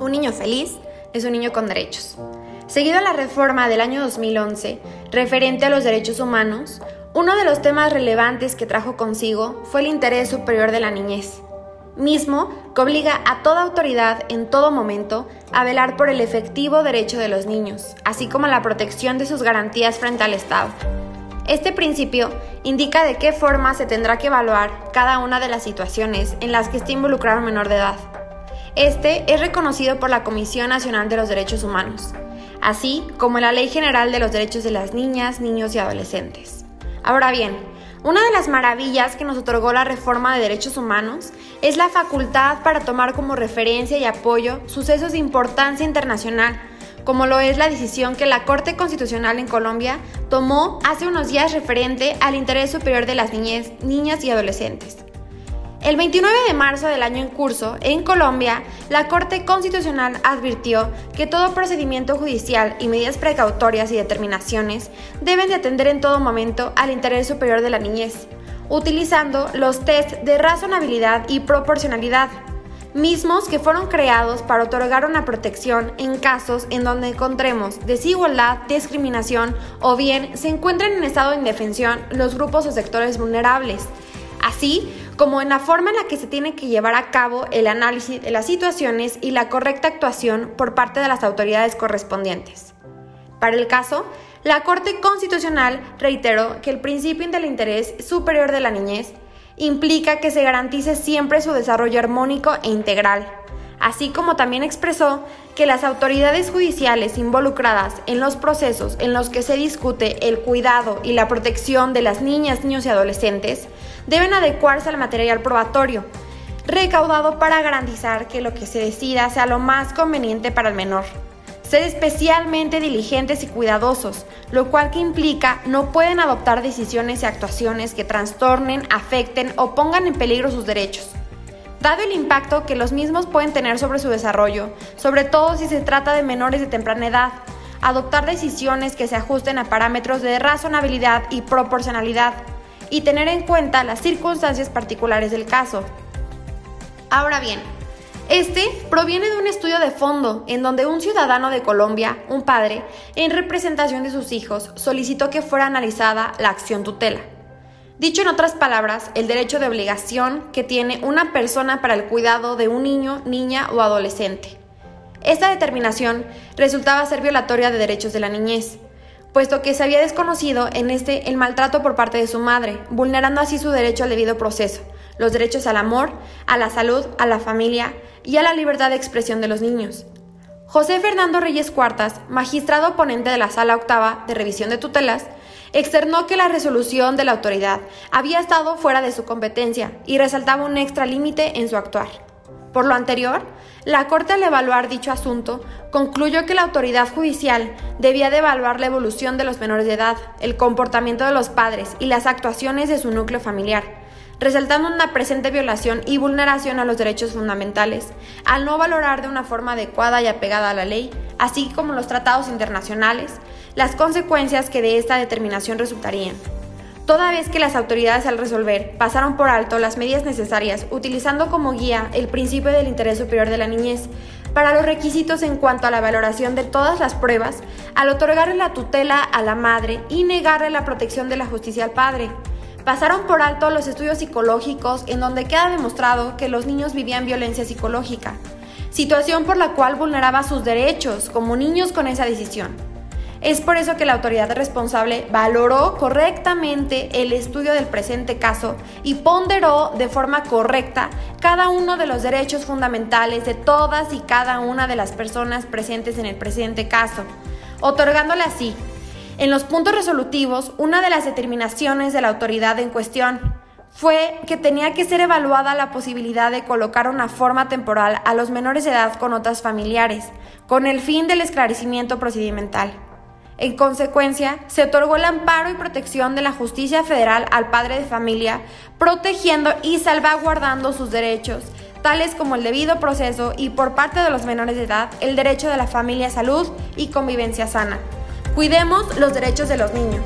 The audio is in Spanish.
Un niño feliz es un niño con derechos. Seguido a la reforma del año 2011 referente a los derechos humanos, uno de los temas relevantes que trajo consigo fue el interés superior de la niñez, mismo que obliga a toda autoridad en todo momento a velar por el efectivo derecho de los niños, así como la protección de sus garantías frente al Estado. Este principio indica de qué forma se tendrá que evaluar cada una de las situaciones en las que esté involucrado un menor de edad este es reconocido por la Comisión Nacional de los Derechos Humanos, así como la Ley General de los Derechos de las Niñas, Niños y Adolescentes. Ahora bien, una de las maravillas que nos otorgó la reforma de derechos humanos es la facultad para tomar como referencia y apoyo sucesos de importancia internacional, como lo es la decisión que la Corte Constitucional en Colombia tomó hace unos días referente al interés superior de las niñas y adolescentes. El 29 de marzo del año en curso, en Colombia, la Corte Constitucional advirtió que todo procedimiento judicial y medidas precautorias y determinaciones deben de atender en todo momento al interés superior de la niñez, utilizando los test de razonabilidad y proporcionalidad, mismos que fueron creados para otorgar una protección en casos en donde encontremos desigualdad, discriminación o bien se encuentren en estado de indefensión los grupos o sectores vulnerables. Así, como en la forma en la que se tiene que llevar a cabo el análisis de las situaciones y la correcta actuación por parte de las autoridades correspondientes. Para el caso, la Corte Constitucional reiteró que el principio del interés superior de la niñez implica que se garantice siempre su desarrollo armónico e integral, así como también expresó que las autoridades judiciales involucradas en los procesos en los que se discute el cuidado y la protección de las niñas, niños y adolescentes deben adecuarse al material probatorio recaudado para garantizar que lo que se decida sea lo más conveniente para el menor. Ser especialmente diligentes y cuidadosos, lo cual que implica no pueden adoptar decisiones y actuaciones que trastornen, afecten o pongan en peligro sus derechos dado el impacto que los mismos pueden tener sobre su desarrollo, sobre todo si se trata de menores de temprana edad, adoptar decisiones que se ajusten a parámetros de razonabilidad y proporcionalidad, y tener en cuenta las circunstancias particulares del caso. Ahora bien, este proviene de un estudio de fondo en donde un ciudadano de Colombia, un padre, en representación de sus hijos, solicitó que fuera analizada la acción tutela. Dicho en otras palabras, el derecho de obligación que tiene una persona para el cuidado de un niño, niña o adolescente. Esta determinación resultaba ser violatoria de derechos de la niñez, puesto que se había desconocido en este el maltrato por parte de su madre, vulnerando así su derecho al debido proceso, los derechos al amor, a la salud, a la familia y a la libertad de expresión de los niños. José Fernando Reyes Cuartas, magistrado oponente de la Sala Octava de Revisión de Tutelas, externó que la resolución de la autoridad había estado fuera de su competencia y resaltaba un extra límite en su actuar. Por lo anterior, la Corte al evaluar dicho asunto concluyó que la autoridad judicial debía de evaluar la evolución de los menores de edad, el comportamiento de los padres y las actuaciones de su núcleo familiar, resaltando una presente violación y vulneración a los derechos fundamentales, al no valorar de una forma adecuada y apegada a la ley, así como los tratados internacionales, las consecuencias que de esta determinación resultarían. Toda vez que las autoridades al resolver pasaron por alto las medidas necesarias utilizando como guía el principio del interés superior de la niñez para los requisitos en cuanto a la valoración de todas las pruebas, al otorgarle la tutela a la madre y negarle la protección de la justicia al padre. Pasaron por alto los estudios psicológicos en donde queda demostrado que los niños vivían violencia psicológica, situación por la cual vulneraba sus derechos como niños con esa decisión. Es por eso que la autoridad responsable valoró correctamente el estudio del presente caso y ponderó de forma correcta cada uno de los derechos fundamentales de todas y cada una de las personas presentes en el presente caso, otorgándole así, en los puntos resolutivos, una de las determinaciones de la autoridad en cuestión fue que tenía que ser evaluada la posibilidad de colocar una forma temporal a los menores de edad con otras familiares, con el fin del esclarecimiento procedimental. En consecuencia, se otorgó el amparo y protección de la justicia federal al padre de familia, protegiendo y salvaguardando sus derechos, tales como el debido proceso y por parte de los menores de edad el derecho de la familia a salud y convivencia sana. Cuidemos los derechos de los niños.